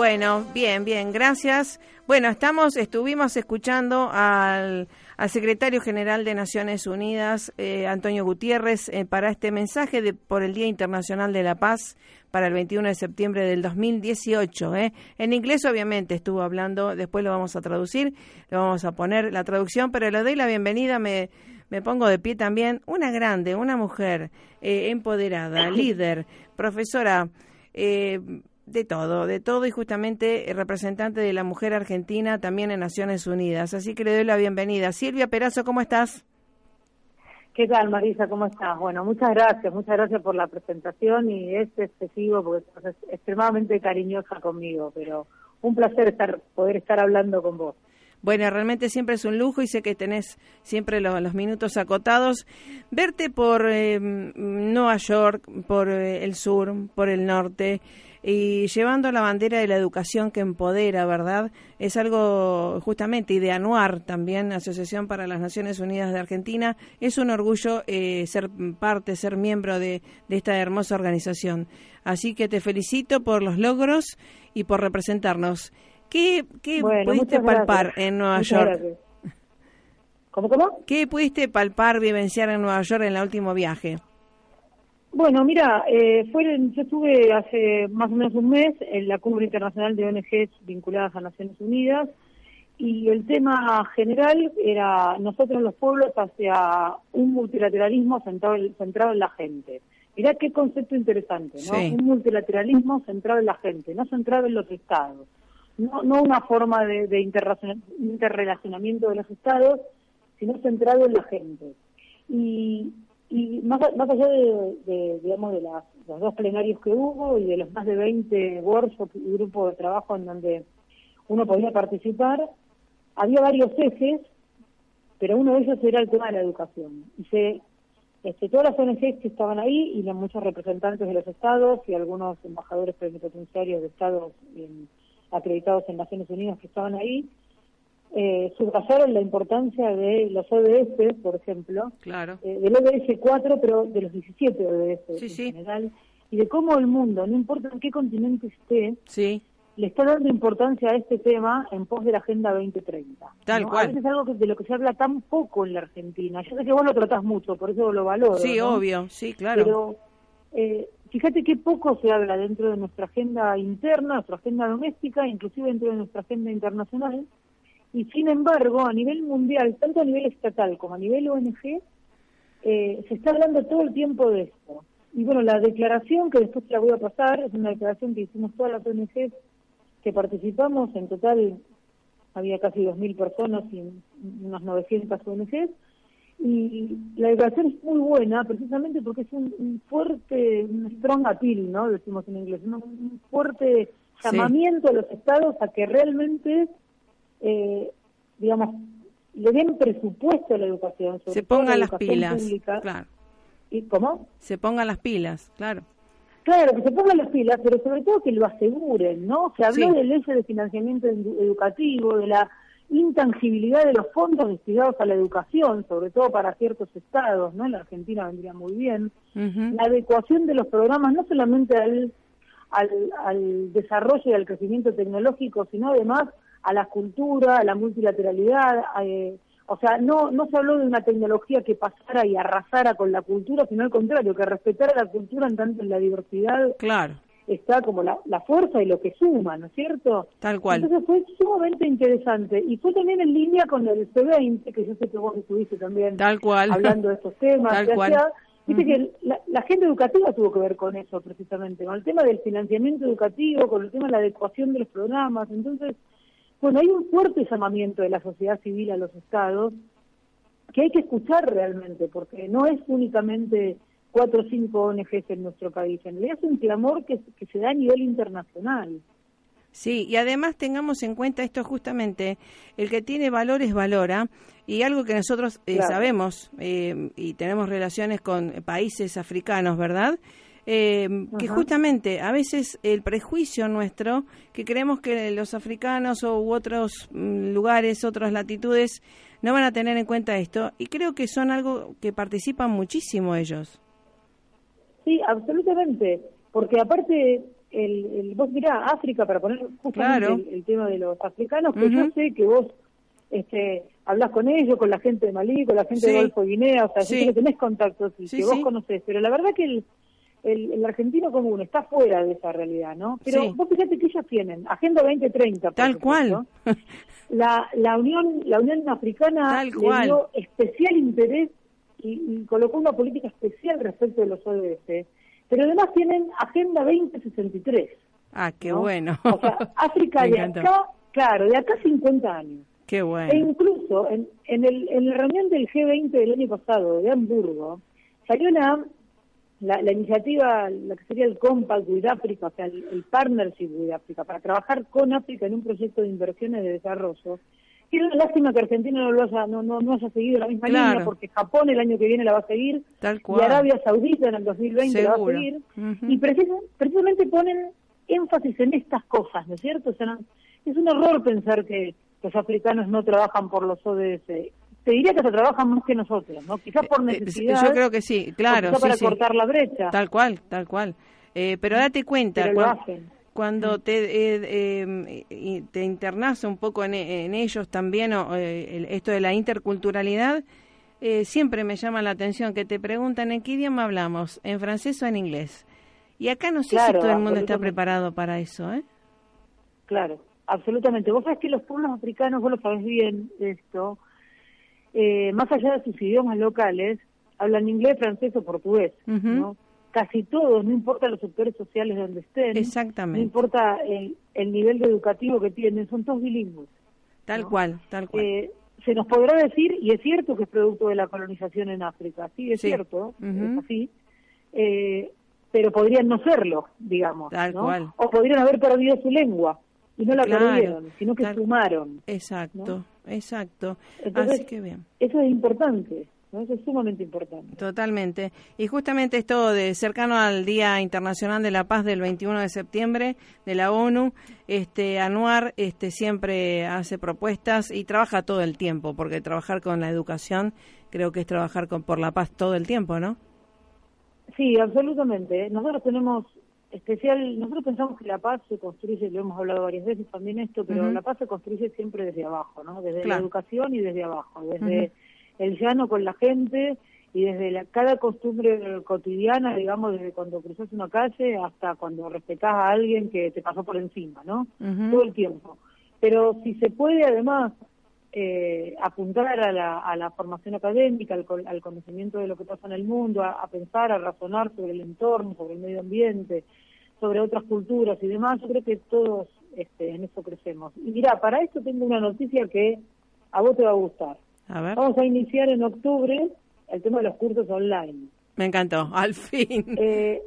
Bueno, bien, bien, gracias. Bueno, estamos, estuvimos escuchando al, secretario general de Naciones Unidas, eh, Antonio Gutiérrez, eh, para este mensaje de, por el Día Internacional de la Paz para el 21 de septiembre del 2018. ¿eh? En inglés, obviamente, estuvo hablando, después lo vamos a traducir, lo vamos a poner la traducción, pero le doy la bienvenida, me, me pongo de pie también, una grande, una mujer empoderada, líder, profesora. Eh, de todo, de todo y justamente representante de la mujer argentina también en Naciones Unidas. Así que le doy la bienvenida. Silvia Perazo, ¿cómo estás? ¿Qué tal, Marisa? ¿Cómo estás? Bueno, muchas gracias, muchas gracias por la presentación y es excesivo porque es extremadamente cariñosa conmigo, pero un placer estar poder estar hablando con vos. Bueno, realmente siempre es un lujo y sé que tenés siempre los, minutos acotados. Verte por eh, Nueva York, por eh, el sur, por el norte, y llevando la bandera de la educación que empodera, ¿verdad? Es algo justamente, y de ANUAR también, Asociación para las Naciones Unidas de Argentina, es un orgullo eh, ser parte, ser miembro de, esta hermosa organización. Así que te felicito por los logros y por representarnos. ¿Qué, qué pudiste palpar en Nueva York? ¿Cómo, cómo? ¿Qué pudiste palpar, vivenciar en Nueva York en el último viaje? Bueno, mira, eh, yo estuve hace más o menos un mes en la Cumbre Internacional de ONGs vinculadas a Naciones Unidas y el tema general era nosotros los pueblos hacia un multilateralismo centrado, centrado en la gente. Mirá qué concepto interesante, ¿no? Un multilateralismo centrado en la gente, no centrado en los estados. No, no una forma de, de interrelacionamiento de los estados, sino centrado en la gente. Y y más, más allá de, digamos, de las, los dos plenarios que hubo y de los más de 20 workshops y grupos de trabajo en donde uno podía participar, había varios ejes, pero uno de ellos era el tema de la educación. Y se, este, todas las ONGs que estaban ahí y los muchos representantes de los estados y algunos embajadores plenipotenciarios de estados acreditados en Naciones Unidas que estaban ahí, eh, subrayaron la importancia de los ODS, por ejemplo, claro. eh, del ODS 4, pero de los 17 ODS en general, y de cómo el mundo, no importa en qué continente esté, sí. le está dando importancia a este tema en pos de la Agenda 2030. Tal cual. es algo que, de lo que se habla tan poco en la Argentina. Yo sé que vos lo tratás mucho, por eso lo valoro. Sí, obvio, sí, claro. Pero eh, fíjate qué poco se habla dentro de nuestra agenda interna, nuestra agenda doméstica, inclusive dentro de nuestra agenda internacional, y sin embargo, a nivel mundial, tanto a nivel estatal como a nivel ONG, eh, se está hablando todo el tiempo de esto. Y bueno, la declaración que después te la voy a pasar es una declaración que hicimos todas las ONGs que participamos, en total había casi 2.000 personas y unas 900 ONGs, y la declaración es muy buena precisamente porque es un, fuerte, un strong appeal, ¿no? Decimos en inglés, un, fuerte llamamiento a los estados a que realmente, eh, digamos, le den presupuesto a la educación. Se pongan las pilas, claro. ¿Y cómo? Se pongan las pilas, claro. Claro, que se pongan las pilas, pero sobre todo que lo aseguren, ¿no? Se habló de leyes de financiamiento educativo, de la intangibilidad de los fondos destinados a la educación, sobre todo para ciertos estados, ¿no? En la Argentina vendría muy bien. La adecuación de los programas no solamente al, al, al desarrollo y al crecimiento tecnológico, sino además a la cultura, a la multilateralidad, eh, o sea, no, no se habló de una tecnología que pasara y arrasara con la cultura, sino al contrario, que respetara la cultura en tanto en la diversidad claro. está como la, la fuerza y lo que suma, ¿no es cierto? Tal cual. Entonces fue sumamente interesante y fue también en línea con el C20, que yo sé que vos estuviste también Tal cual. hablando de estos temas. Tal cual. Dice que la, la agenda educativa tuvo que ver con eso precisamente, con el tema del financiamiento educativo, con el tema de la adecuación de los programas. Entonces, bueno, hay un fuerte llamamiento de la sociedad civil a los estados que hay que escuchar realmente, porque no es únicamente cuatro o cinco ONGs en nuestro país, en realidad es un clamor que, que se da a nivel internacional. Sí, y además tengamos en cuenta esto justamente, el que tiene valores valora, y algo que nosotros eh, sabemos eh, y tenemos relaciones con países africanos, ¿verdad? Eh, que justamente a veces el prejuicio nuestro, que creemos que los africanos u otros mm, lugares, otras latitudes, no van a tener en cuenta esto, y creo que son algo que participan muchísimo ellos. Sí, absolutamente, porque aparte, el, el vos mirá, África, para poner justamente el, tema de los africanos, que yo sé que vos este, hablas con ellos, con la gente de Malí, con la gente de Golfo Guinea, o sea, sí. que tenés contactos y que vos conocés, pero la verdad que el, el, argentino común está fuera de esa realidad, ¿no? Pero vos fíjate que ellos tienen Agenda 2030. Tal cual. La, la Unión la Unión Africana le dio especial interés y, colocó una política especial respecto de los ODS. Pero además tienen Agenda 2063. Ah, qué bueno. O sea, África de acá, claro, de acá 50 años. Qué bueno. E incluso en, en, el, en la reunión del G20 del año pasado de Hamburgo, salió una la, la, iniciativa, la que sería el Compact with Africa, o sea, el, Partnership with Africa, para trabajar con África en un proyecto de inversiones de desarrollo. Y es una lástima que Argentina no lo haya, no, no, no haya seguido la misma línea, porque Japón el año que viene la va a seguir, y Arabia Saudita en el 2020 la va a seguir, y precisamente ponen énfasis en estas cosas, ¿no es cierto? O sea, es un error pensar que los africanos no trabajan por los ODS te diría que se trabajan más que nosotros, ¿no? Quizás por eh, necesidad. Yo creo que sí, claro. para cortar la brecha. Tal cual, tal cual. Eh, pero date cuenta. Pero cuando, lo hacen. Cuando te, eh, te internas un poco en, ellos también, o, esto de la interculturalidad, siempre me llama la atención que te preguntan en qué idioma hablamos, en francés o en inglés. Y acá no sé si todo el mundo está preparado para eso, ¿eh? Claro, absolutamente. Vos sabés que los pueblos africanos, vos lo sabés bien esto, eh, más allá de sus idiomas locales, hablan inglés, francés o portugués, ¿no? Casi todos, no importa los sectores sociales donde estén, Exactamente. no importa el, el nivel de educativo que tienen, son todos bilingües. Tal cual, tal cual. Eh, se nos podrá decir, y es cierto que es producto de la colonización en África, sí, es cierto, es así, eh, pero podrían no serlo, digamos, Tal cual. o podrían haber perdido su lengua y no la perdieron, sino que sumaron. Exacto, exacto. Entonces, Así que bien. Eso es importante. ¿no? Eso es sumamente importante. Totalmente. Y justamente esto de cercano al Día Internacional de la Paz del 21 de septiembre de la ONU, este Anuar este siempre hace propuestas y trabaja todo el tiempo, porque trabajar con la educación creo que es trabajar con por la paz todo el tiempo, ¿no? Sí, absolutamente. Nosotros tenemos especial, nosotros pensamos que la paz se construye, lo hemos hablado varias veces también esto, pero la paz se construye siempre desde abajo, ¿no? Desde la educación y desde abajo, desde el llano con la gente y desde la, cada costumbre cotidiana, digamos, desde cuando cruzas una calle hasta cuando respetás a alguien que te pasó por encima, ¿no? Todo el tiempo. Pero si se puede además eh, apuntar a la, a la, formación académica, al, al, conocimiento de lo que pasa en el mundo, a, pensar, a razonar sobre el entorno, sobre el medio ambiente, sobre otras culturas y demás, yo creo que todos este, en eso crecemos. Y mira, para esto tengo una noticia que a vos te va a gustar. Vamos a iniciar en octubre el tema de los cursos online. Me encantó, al fin. Eh,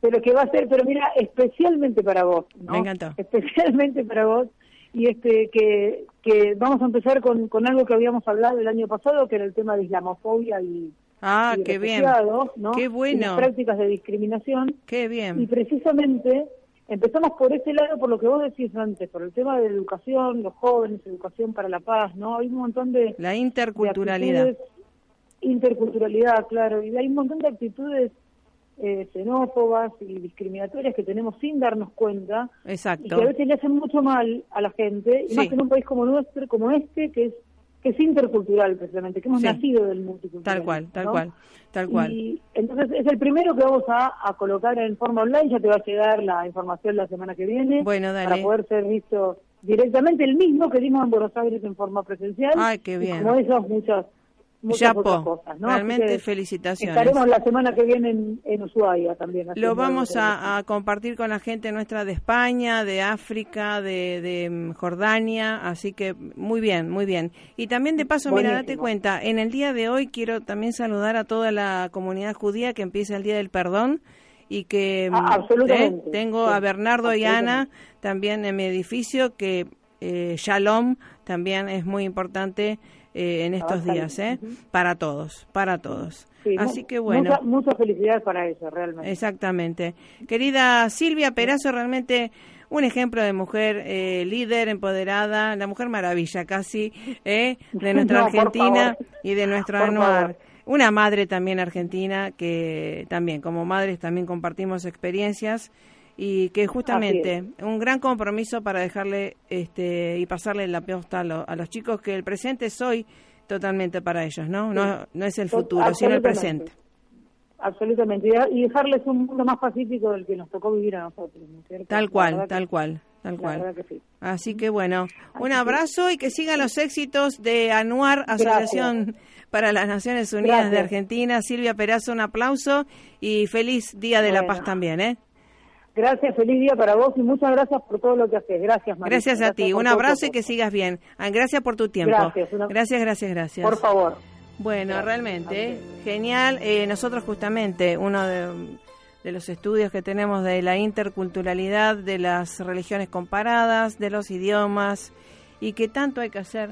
pero que va a ser, pero mira, especialmente para vos. Me encantó. Especialmente para vos. Y este que, que vamos a empezar con, con algo que habíamos hablado el año pasado, que era el tema de islamofobia y, ah, qué bien. ¿no? Qué bueno. prácticas de discriminación. Qué bien. Y precisamente empezamos por ese lado, por lo que vos decís antes, por el tema de educación, los jóvenes, educación para la paz, ¿no? Hay un montón de... La interculturalidad. interculturalidad, claro, y hay un montón de actitudes eh, xenófobas y discriminatorias que tenemos sin darnos cuenta. Exacto. Y que a veces le hacen mucho mal a la gente, y más en un país como nuestro, como este, que es que es intercultural precisamente, que hemos nacido del multicultural. Tal cual, tal cual, tal cual. Y entonces es el primero que vamos a, colocar en forma online, ya te va a llegar la información la semana que viene. Bueno, Para poder ser visto directamente el mismo que dimos en Buenos Aires en forma presencial. Ay, qué bien. como esos, muchas muchas cosas. ¿no? Realmente felicitaciones. Estaremos la semana que viene en, en Ushuaia también. Lo vamos a, compartir con la gente nuestra de España, de África, de, mm, Jordania, así que muy bien, muy bien. Y también de paso, mira, date cuenta, en el día de hoy quiero también saludar a toda la comunidad judía que empieza el Día del Perdón y que ah, mm, ¿eh? tengo a Bernardo y Ana también en mi edificio que eh, Shalom también es muy importante eh, en estos días, ¿eh? Para todos, para todos. Así que bueno. Mucha, felicidad para eso, realmente. Exactamente. Querida Silvia Perazo, realmente un ejemplo de mujer eh, líder, empoderada, la mujer maravilla casi, ¿eh? de nuestra Argentina y de nuestro anuar. Una madre también argentina que también, como madres, también compartimos experiencias y que justamente un gran compromiso para dejarle este y pasarle la posta a, los chicos que el presente es hoy totalmente para ellos, ¿no? No, no es el futuro, sino el presente. Absolutamente, y dejarles un mundo más pacífico del que nos tocó vivir a nosotros, Tal cual, tal cual. Tal cual. Así que bueno, un abrazo y que sigan los éxitos de Anuar, Asociación para las Naciones Unidas de Argentina. Silvia Perazo, un aplauso y feliz Día de la Paz también, ¿eh? Gracias, feliz día para vos y muchas gracias por todo lo que haces. Gracias, María. Gracias a ti. Un abrazo y que sigas bien. Gracias por tu tiempo. Gracias, gracias, gracias, gracias. Por favor. Bueno, realmente, genial. Eh, nosotros justamente, uno de, de, los estudios que tenemos de la interculturalidad, de las religiones comparadas, de los idiomas, y que tanto hay que hacer,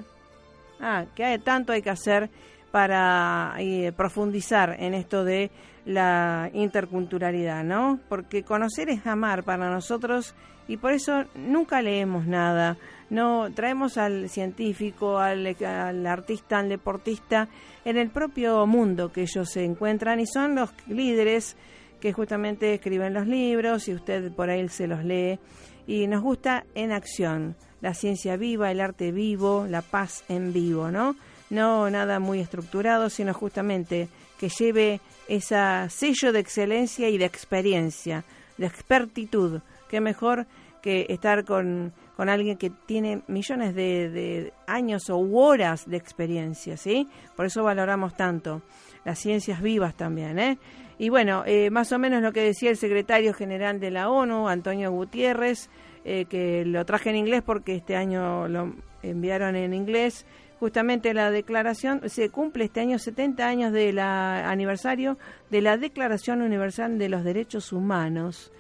ah, que hay, tanto hay que hacer para eh, profundizar en esto de la interculturalidad, ¿no? Porque conocer es amar para nosotros y por eso nunca leemos nada. No traemos al científico, al, al, artista, al deportista en el propio mundo que ellos se encuentran y son los líderes que justamente escriben los libros y usted por ahí se los lee y nos gusta en acción, la ciencia viva, el arte vivo, la paz en vivo, ¿no? No nada muy estructurado, sino justamente que lleve ese sello de excelencia y de experiencia, de expertitud. Qué mejor que estar con, con alguien que tiene millones de, años o horas de experiencia, ¿sí? Por eso valoramos tanto las ciencias vivas también, ¿eh? Y bueno, eh, más o menos lo que decía el secretario general de la ONU, Antonio Gutiérrez, eh, que lo traje en inglés porque este año lo enviaron en inglés, justamente la declaración, se cumple este año 70 años del aniversario de la Declaración Universal de los Derechos Humanos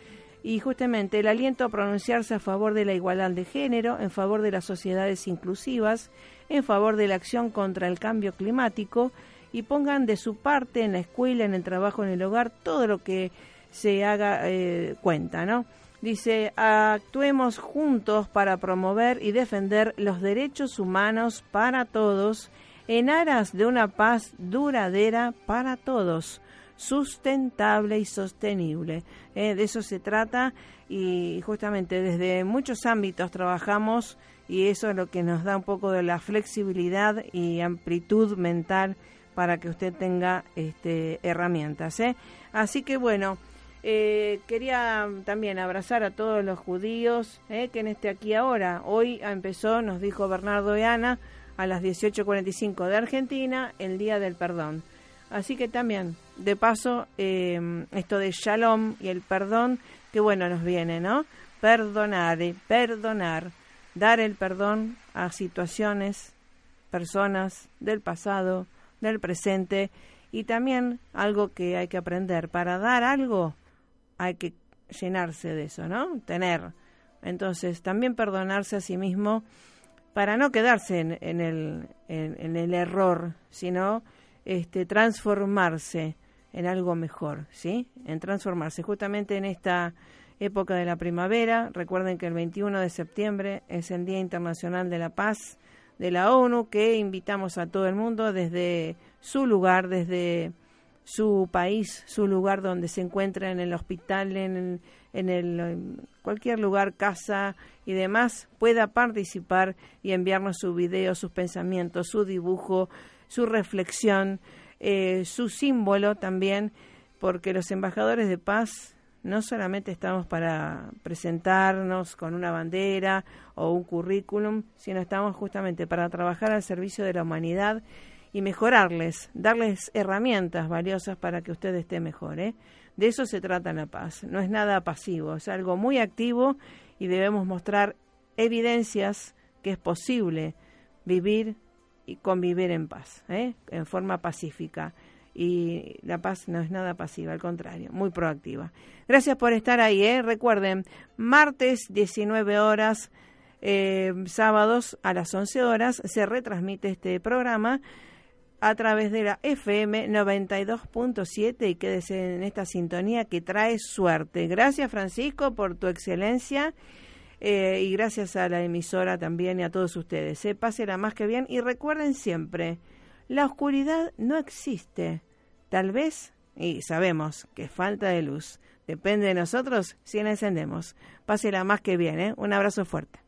y justamente el aliento a pronunciarse a favor de la igualdad de género, en favor de las sociedades inclusivas, en favor de la acción contra el cambio climático y pongan de su parte en la escuela, en el trabajo, en el hogar, todo lo que se haga eh, cuenta, ¿no? Dice, actuemos juntos para promover y defender los derechos humanos para todos en aras de una paz duradera para todos, sustentable y sostenible. Eh, de eso se trata y justamente desde muchos ámbitos trabajamos y eso es lo que nos da un poco de la flexibilidad y amplitud mental para que usted tenga este, herramientas. ¿eh? Así que bueno, eh, quería también abrazar a todos los judíos eh, que en este aquí ahora, hoy empezó, nos dijo Bernardo y Ana, a las 18.45 de Argentina, el Día del Perdón. Así que también, de paso, eh, esto de shalom y el perdón, qué bueno nos viene, ¿no? Perdonar, perdonar, dar el perdón a situaciones, personas del pasado, del presente y también algo que hay que aprender. Para dar algo hay que llenarse de eso, ¿no? Tener. Entonces, también perdonarse a sí mismo para no quedarse en, el, en el error, sino este, transformarse en algo mejor, ¿sí? En transformarse. Justamente en esta época de la primavera, recuerden que el 21 de septiembre es el Día Internacional de la Paz de la ONU, que invitamos a todo el mundo desde su lugar, desde su país, su lugar donde se encuentra en el hospital, en, en, el, cualquier lugar, casa y demás, pueda participar y enviarnos su video, sus pensamientos, su dibujo, su reflexión, eh, su símbolo también, porque los embajadores de paz no solamente estamos para presentarnos con una bandera o un currículum, sino estamos justamente para trabajar al servicio de la humanidad y mejorarles, darles herramientas valiosas para que usted esté mejor. ¿eh? De eso se trata la paz. No es nada pasivo, es algo muy activo y debemos mostrar evidencias que es posible vivir y convivir en paz, ¿eh? en forma pacífica. Y la paz no es nada pasiva, al contrario, muy proactiva. Gracias por estar ahí. ¿eh? Recuerden, martes 19 horas, eh, sábados a las 11 horas, se retransmite este programa a través de la FM 92.7 y quédese en esta sintonía que trae suerte. Gracias Francisco por tu excelencia eh, y gracias a la emisora también y a todos ustedes. Eh. Pásela más que bien y recuerden siempre, la oscuridad no existe. Tal vez, y sabemos que falta de luz. Depende de nosotros si la encendemos. Pásela más que bien. ¿eh? Un abrazo fuerte.